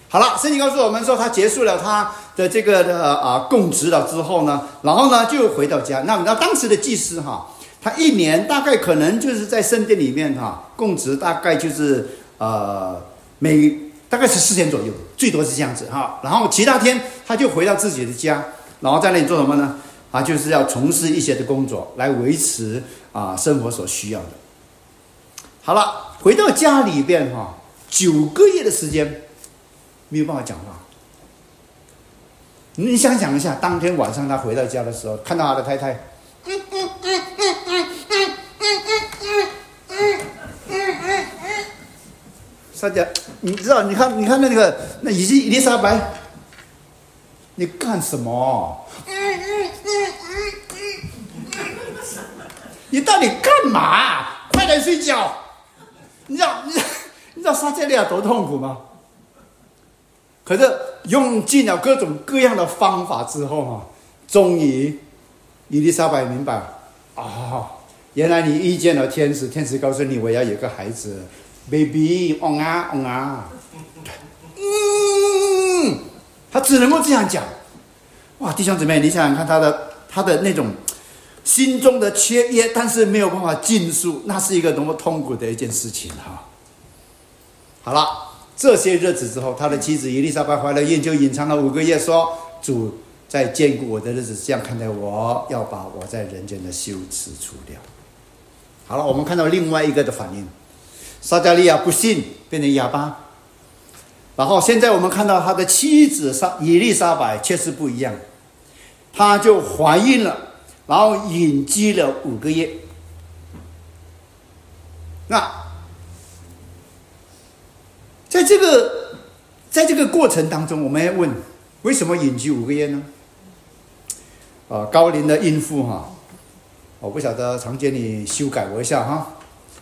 好了，圣经告诉我们说，他结束了他的这个的啊供职了之后呢，然后呢就回到家。那那当时的祭司哈，他一年大概可能就是在圣殿里面哈供职，大概就是呃每大概是四天左右，最多是这样子哈。然后其他天他就回到自己的家，然后在那里做什么呢？啊，就是要从事一些的工作来维持啊生活所需要的。好了，回到家里边哈，九个月的时间。没有办法讲话。你想想一下，当天晚上他回到家的时候，看到他的太太，大家，你知道？你看，你看那个那伊伊丽莎白，你干什么？你到底干嘛？快点睡觉！你知道你你知道撒加利亚多痛苦吗？可是用尽了各种各样的方法之后哈，终于伊丽莎白明白啊，原来你遇见了天使，天使告诉你我要有个孩子，baby，哦啊哦啊，嗯，他只能够这样讲。哇，弟兄姊妹，你想想看他的他的那种心中的缺约，但是没有办法尽述，那是一个多么痛苦的一件事情哈。好了。这些日子之后，他的妻子伊丽莎白怀了孕，就隐藏了五个月，说：“主在兼顾我的日子，这样看待我，要把我在人间的羞耻除掉。”好了，我们看到另外一个的反应，撒加利亚不信，变成哑巴。然后现在我们看到他的妻子莎伊丽莎白确实不一样，她就怀孕了，然后隐居了五个月。那。在这个，在这个过程当中，我们要问：为什么隐居五个月呢？啊，高龄的孕妇哈，我不晓得常见你修改我一下哈，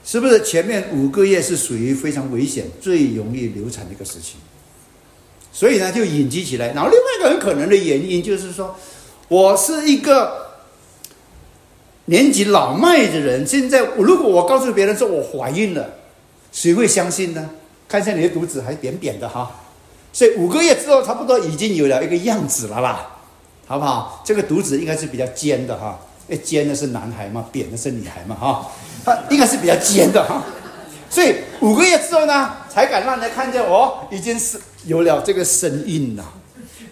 是不是前面五个月是属于非常危险、最容易流产的一个事情？所以呢，就隐居起来。然后另外一个很可能的原因就是说，我是一个年纪老迈的人，现在如果我告诉别人说我怀孕了，谁会相信呢？看一下你的肚子还扁扁的哈，所以五个月之后差不多已经有了一个样子了啦，好不好？这个肚子应该是比较尖的哈，因为尖的是男孩嘛，扁的是女孩嘛哈，它应该是比较尖的哈，所以五个月之后呢，才敢让人看见哦已经是有了这个身孕了。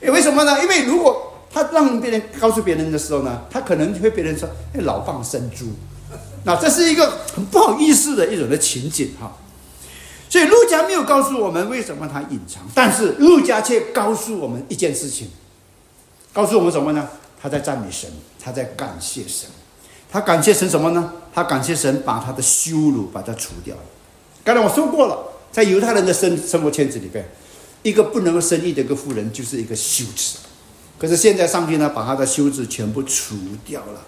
因为什么呢？因为如果他让别人告诉别人的时候呢，他可能会别人说哎老蚌生珠，那这是一个很不好意思的一种的情景哈。所以陆家没有告诉我们为什么他隐藏，但是陆家却告诉我们一件事情，告诉我们什么呢？他在赞美神，他在感谢神，他感谢神什么呢？他感谢神把他的羞辱把他除掉了。刚才我说过了，在犹太人的生生活圈子里边，一个不能够生育的一个妇人就是一个羞耻，可是现在上帝呢，把他的羞耻全部除掉了。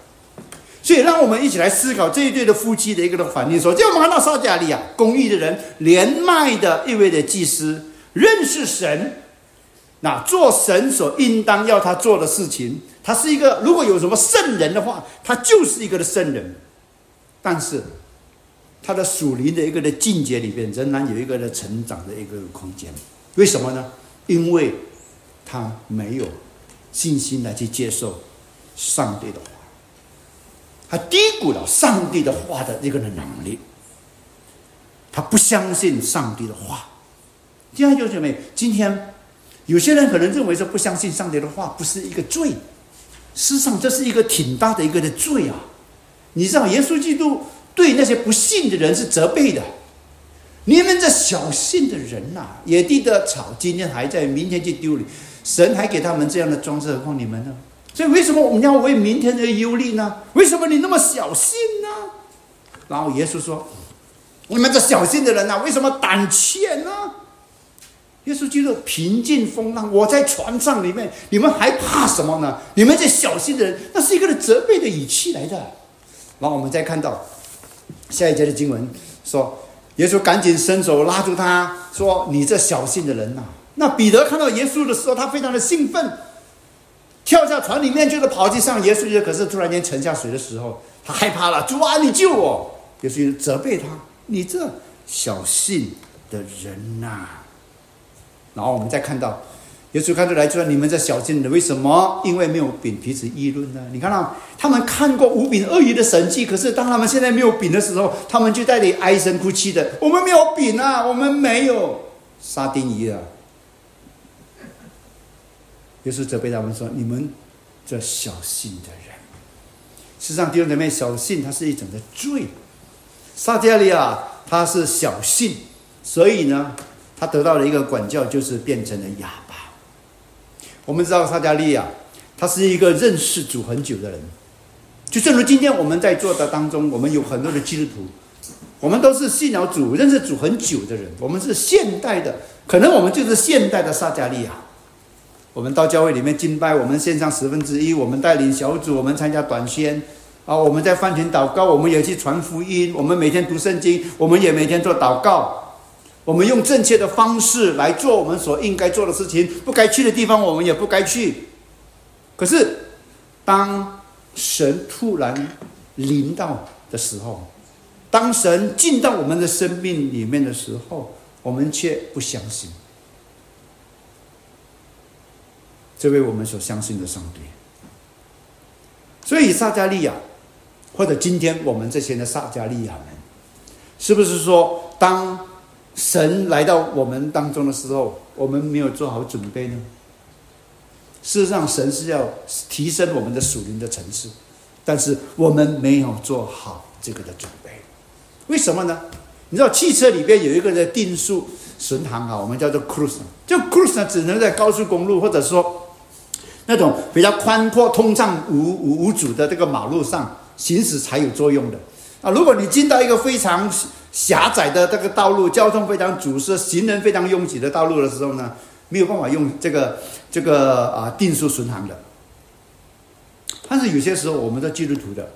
所以，让我们一起来思考这一对的夫妻的一个的反应。说，就我们看到撒加利亚公益的人，连麦的一位的祭司，认识神，那做神所应当要他做的事情。他是一个，如果有什么圣人的话，他就是一个的圣人。但是，他的属灵的一个的境界里边，仍然有一个的成长的一个空间。为什么呢？因为他没有信心来去接受上帝的话。他低估了上帝的话的一个的能力，他不相信上帝的话。第二就是什么？今天有些人可能认为说不相信上帝的话不是一个罪，事实上这是一个挺大的一个的罪啊！你知道，耶稣基督对那些不信的人是责备的。你们这小信的人呐，野地的草今天还在，明天就丢了。神还给他们这样的装饰，何况你们呢？所以，为什么我们要为明天而忧虑呢？为什么你那么小心呢？然后耶稣说：“你们这小心的人呐，为什么胆怯呢？”耶稣基督平静风浪，我在船上里面，你们还怕什么呢？你们这小心的人，那是一个责备的语气来的。然后我们再看到下一节的经文说：“耶稣赶紧伸手拉住他，说：‘你这小心的人呐！’那彼得看到耶稣的时候，他非常的兴奋。”跳下船里面就是跑去上耶稣就可是突然间沉下水的时候，他害怕了。主啊，你救我！耶稣责备他：“你这小心的人呐、然后我们再看到，耶稣看出来就说：“你们这小心的，为什么？因为没有饼，彼此议论呢？你看到他们看过无饼鳄鱼的神迹，可是当他们现在没有饼的时候，他们就在那里唉声哭泣的：我们没有饼啊，我们没有沙丁鱼啊。”耶稣责备他们说：“你们这小心的人。”事实上，弟兄姊妹，小信它是一种的罪。撒加利亚他是小信，所以呢，他得到了一个管教，就是变成了哑巴。我们知道撒加利亚他是一个认识主很久的人，就正如今天我们在座的当中，我们有很多的基督徒，我们都是信了主、认识主很久的人，我们是现代的，可能我们就是现代的撒加利亚。我们到教会里面敬拜，我们献上十分之一，我们带领小组，我们参加短宣，啊，我们在饭前祷告，我们也去传福音，我们每天读圣经，我们也每天做祷告，我们用正确的方式来做我们所应该做的事情，不该去的地方我们也不该去。可是，当神突然临到的时候，当神进到我们的生命里面的时候，我们却不相信。这位我们所相信的上帝。所以撒加利亚，或者今天我们这些的撒加利亚们，是不是说，当神来到我们当中的时候，我们没有做好准备呢？事实上，神是要提升我们的属灵的层次，但是我们没有做好这个的准备。为什么呢？你知道汽车里边有一个的定速巡航啊，我们叫做 cruise，就 cruise 呢，只能在高速公路或者说那种比较宽阔、通畅、无无无阻的这个马路上行驶才有作用的啊。如果你进到一个非常狭窄的这个道路，交通非常阻塞、行人非常拥挤的道路的时候呢，没有办法用这个这个啊定速巡航的。但是有些时候，我们的基督徒的，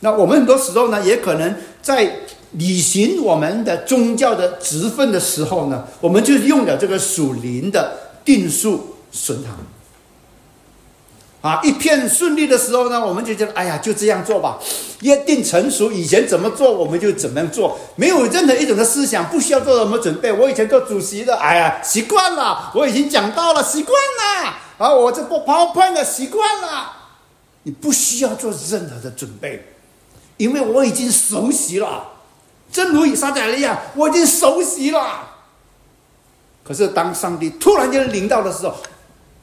那我们很多时候呢，也可能在履行我们的宗教的职分的时候呢，我们就用了这个属灵的定速巡航。啊，一片顺利的时候呢，我们就觉得，哎呀，就这样做吧，约定成熟，以前怎么做我们就怎么样做，没有任何一种的思想，不需要做什么准备。我以前做主席的，哎呀，习惯了，我已经讲到了，习惯了，啊，我这不 PowerPoint 的习惯了，你不需要做任何的准备，因为我已经熟悉了，正如以撒加利亚，我已经熟悉了。可是当上帝突然间临到的时候，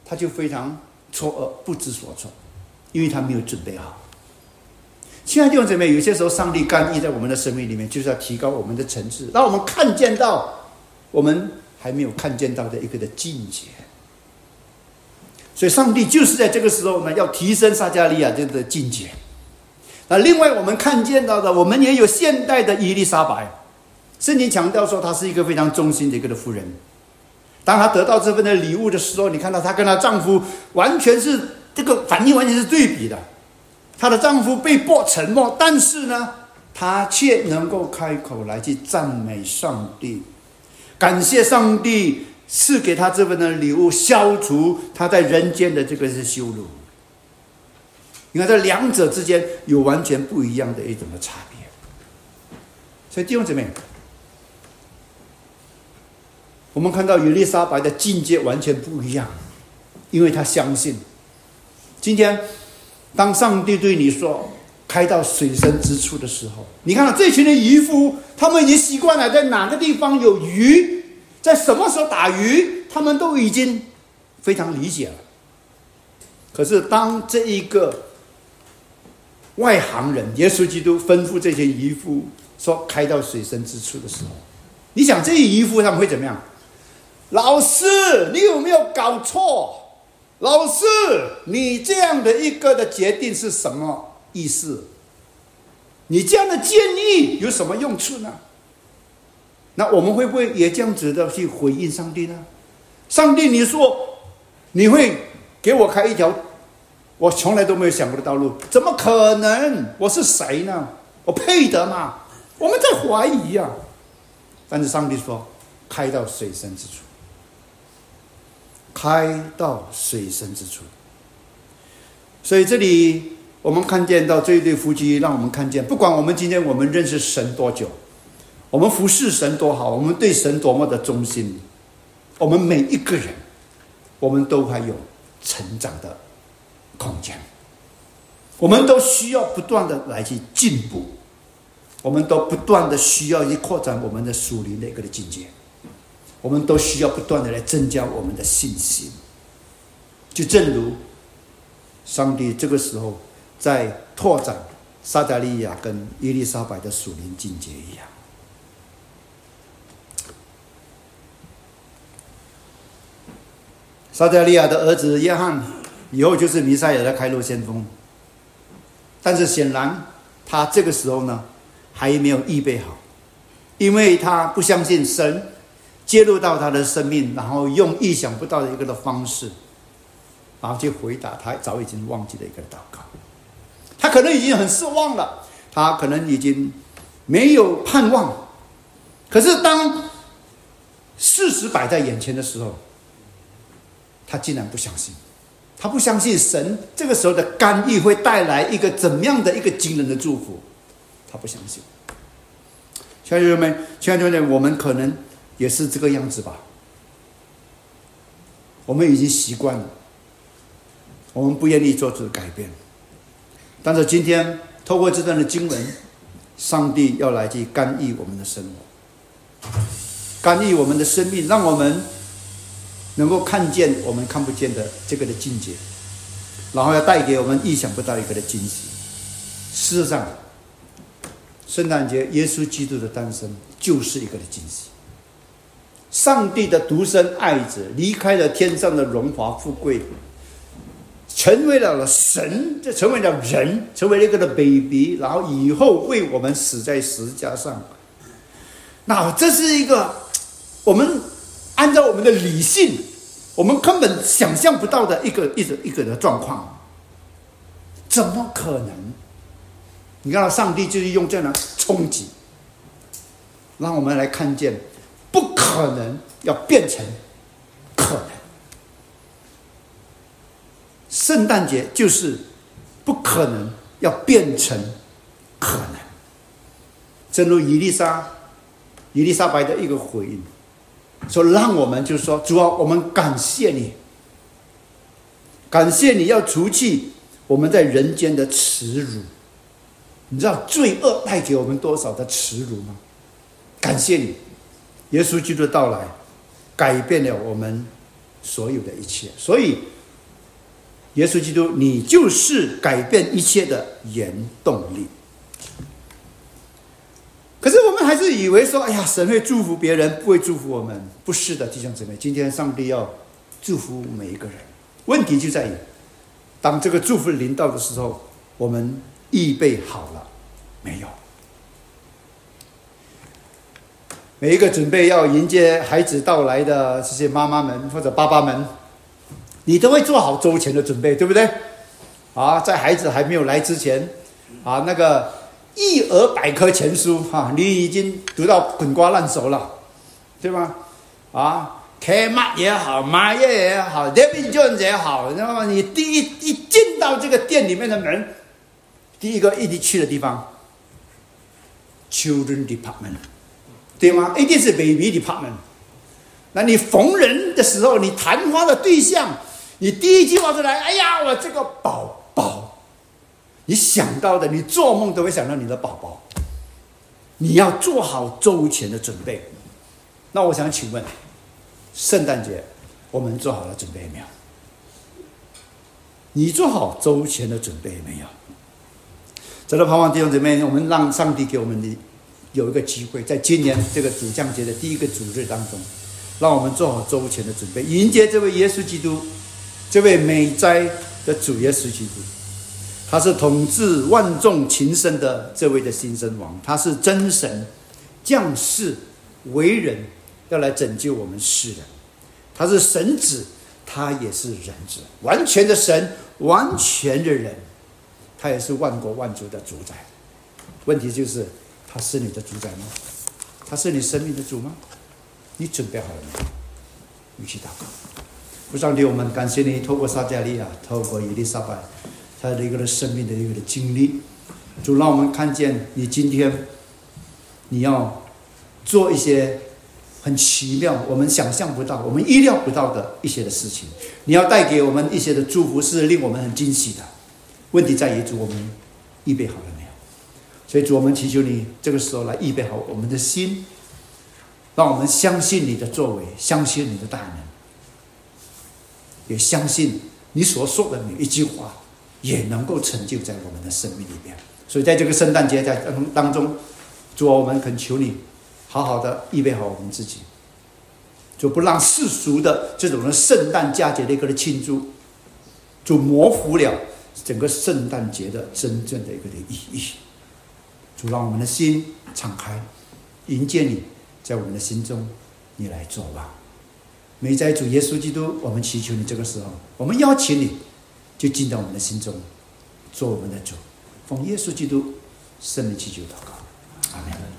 他就非常。错而不知所措，因为他没有准备好。亲爱的弟兄姊妹，有些时候上帝干预在我们的生命里面，就是要提高我们的层次，让我们看见到我们还没有看见到的一个的境界。所以，上帝就是在这个时候呢，要提升撒加利亚这个境界。那另外，我们看见到的，我们也有现代的伊丽莎白。圣经强调说，她是一个非常忠心的一个的妇人。当她得到这份的礼物的时候，你看到她跟她丈夫完全是这个反应，完全是对比的。她的丈夫被迫沉默，但是呢，她却能够开口来去赞美上帝，感谢上帝赐给她这份的礼物，消除她在人间的这个是羞辱。你看，这两者之间有完全不一样的一种的差别。所以弟兄姊妹。我们看到伊丽莎白的境界完全不一样，因为她相信。今天，当上帝对你说“开到水深之处”的时候，你看到这群的渔夫，他们已经习惯了在哪个地方有鱼，在什么时候打鱼，他们都已经非常理解了。可是，当这一个外行人耶稣基督吩咐这些渔夫说“开到水深之处”的时候，你想这些渔夫他们会怎么样？老师，你有没有搞错？老师，你这样的一个的决定是什么意思？你这样的建议有什么用处呢？那我们会不会也这样子的去回应上帝呢？上帝，你说你会给我开一条我从来都没有想过的道路？怎么可能？我是谁呢？我配得吗？我们在怀疑呀。但是上帝说，开到水深之处。开到水深之处，所以这里我们看见到这一对夫妻，让我们看见，不管我们今天我们认识神多久，我们服侍神多好，我们对神多么的忠心，我们每一个人，我们都还有成长的空间，我们都需要不断的来去进步，我们都不断的需要去扩展我们的属灵的一个的境界，我们都需要不断的来增加我们的信心，就正如上帝这个时候在拓展撒加利亚跟伊丽莎白的属灵境界一样。撒加利亚的儿子约翰以后就是弥赛亚的开路先锋，但是显然他这个时候呢还没有预备好，因为他不相信神介入到他的生命，然后用意想不到的一个的方式，然后去回答他早已经忘记的一个祷告。他可能已经很失望了，他可能已经没有盼望，可是当事实摆在眼前的时候。他竟然不相信，他不相信神这个时候的干预会带来一个怎么样的一个惊人的祝福，他不相信。亲爱的们，亲爱的们，我们可能也是这个样子吧。我们已经习惯了，我们不愿意做出改变。但是今天透过这段的经文，上帝要来去干预我们的生活，干预我们的生命，让我们。能够看见我们看不见的这个的境界，然后要带给我们意想不到一个的惊喜。事实上，圣诞节耶稣基督的诞生就是一个的惊喜。上帝的独生爱子离开了天上的荣华富贵，成为了神，就成为了人，成为了一个的 baby，然后以后为我们死在十字架上。那这是一个我们。按照我们的理性，我们根本想象不到的一个一个一个的状况，怎么可能？你看到上帝就是用这样的冲击，让我们来看见，不可能要变成可能。圣诞节就是不可能要变成可能。正如伊丽莎、伊丽莎白的一个回应。说让我们就是说，主啊，我们感谢你，感谢你要除去我们在人间的耻辱。你知道罪恶带给我们多少的耻辱吗？感谢你，耶稣基督的到来，改变了我们所有的一切。所以，耶稣基督，你就是改变一切的原动力。可是我们还是以为说，哎呀，神会祝福别人，不会祝福我们。不是的，弟兄姊妹，今天上帝要祝福每一个人。问题就在于，当这个祝福临到的时候，我们预备好了没有？每一个准备要迎接孩子到来的这些妈妈们或者爸爸们，你都会做好周全的准备，对不对？啊，在孩子还没有来之前，啊，那个。一额百科全书哈，你已经读到滚瓜烂熟了，对吗？啊，开马也好，马爷也好，David Jones 也好，那么你第一一进到这个店里面的门，第一个一定去的地方，Children Department，对吗？一定是 Baby Department。那你逢人的时候，你谈话的对象，你第一句话就来，哎呀，我这个宝宝。你想到的，你做梦都会想到你的宝宝。你要做好周全的准备。那我想请问，圣诞节我们做好了准备没有？你做好周全的准备没有？在这盼望弟兄姊妹，我们让上帝给我们的有一个机会，在今年这个主降节的第一个主日当中，让我们做好周全的准备，迎接这位耶稣基督，这位美哉的主耶稣基督。他是统治万众情深的这位的新生王，他是真神降世为人，要来拯救我们世人。他是神子，他也是人子，完全的神，完全的人，他也是万国万族的主宰。问题就是，他是你的主宰吗？他是你生命的主吗？你准备好了没有？一起祷告。父上帝，我们感谢你，透过撒加利亚，透过伊丽莎白。他的一个的生命的一个的经历，就让我们看见你今天，你要做一些很奇妙、我们想象不到、我们意料不到的一些的事情。你要带给我们一些的祝福，是令我们很惊喜的。问题在于主，我们预备好了？所以主，我们祈求你这个时候来预备好我们的心，让我们相信你的作为，相信你的大能，也相信你所说的每一句话也能够成就在我们的生命里边。所以在这个圣诞节在当当中，主啊，我们恳求你，好好的预备好我们自己，就不让世俗的这种的圣诞佳节的一个的庆祝，就模糊了整个圣诞节的真正的一个的意义。主让我们的心敞开，迎接你，在我们的心中，你来做吧。美在主耶稣基督，我们祈求你这个时候，我们邀请你，就进到我们的心中，做我们的主。奉耶稣基督圣名祈求祷告，阿门。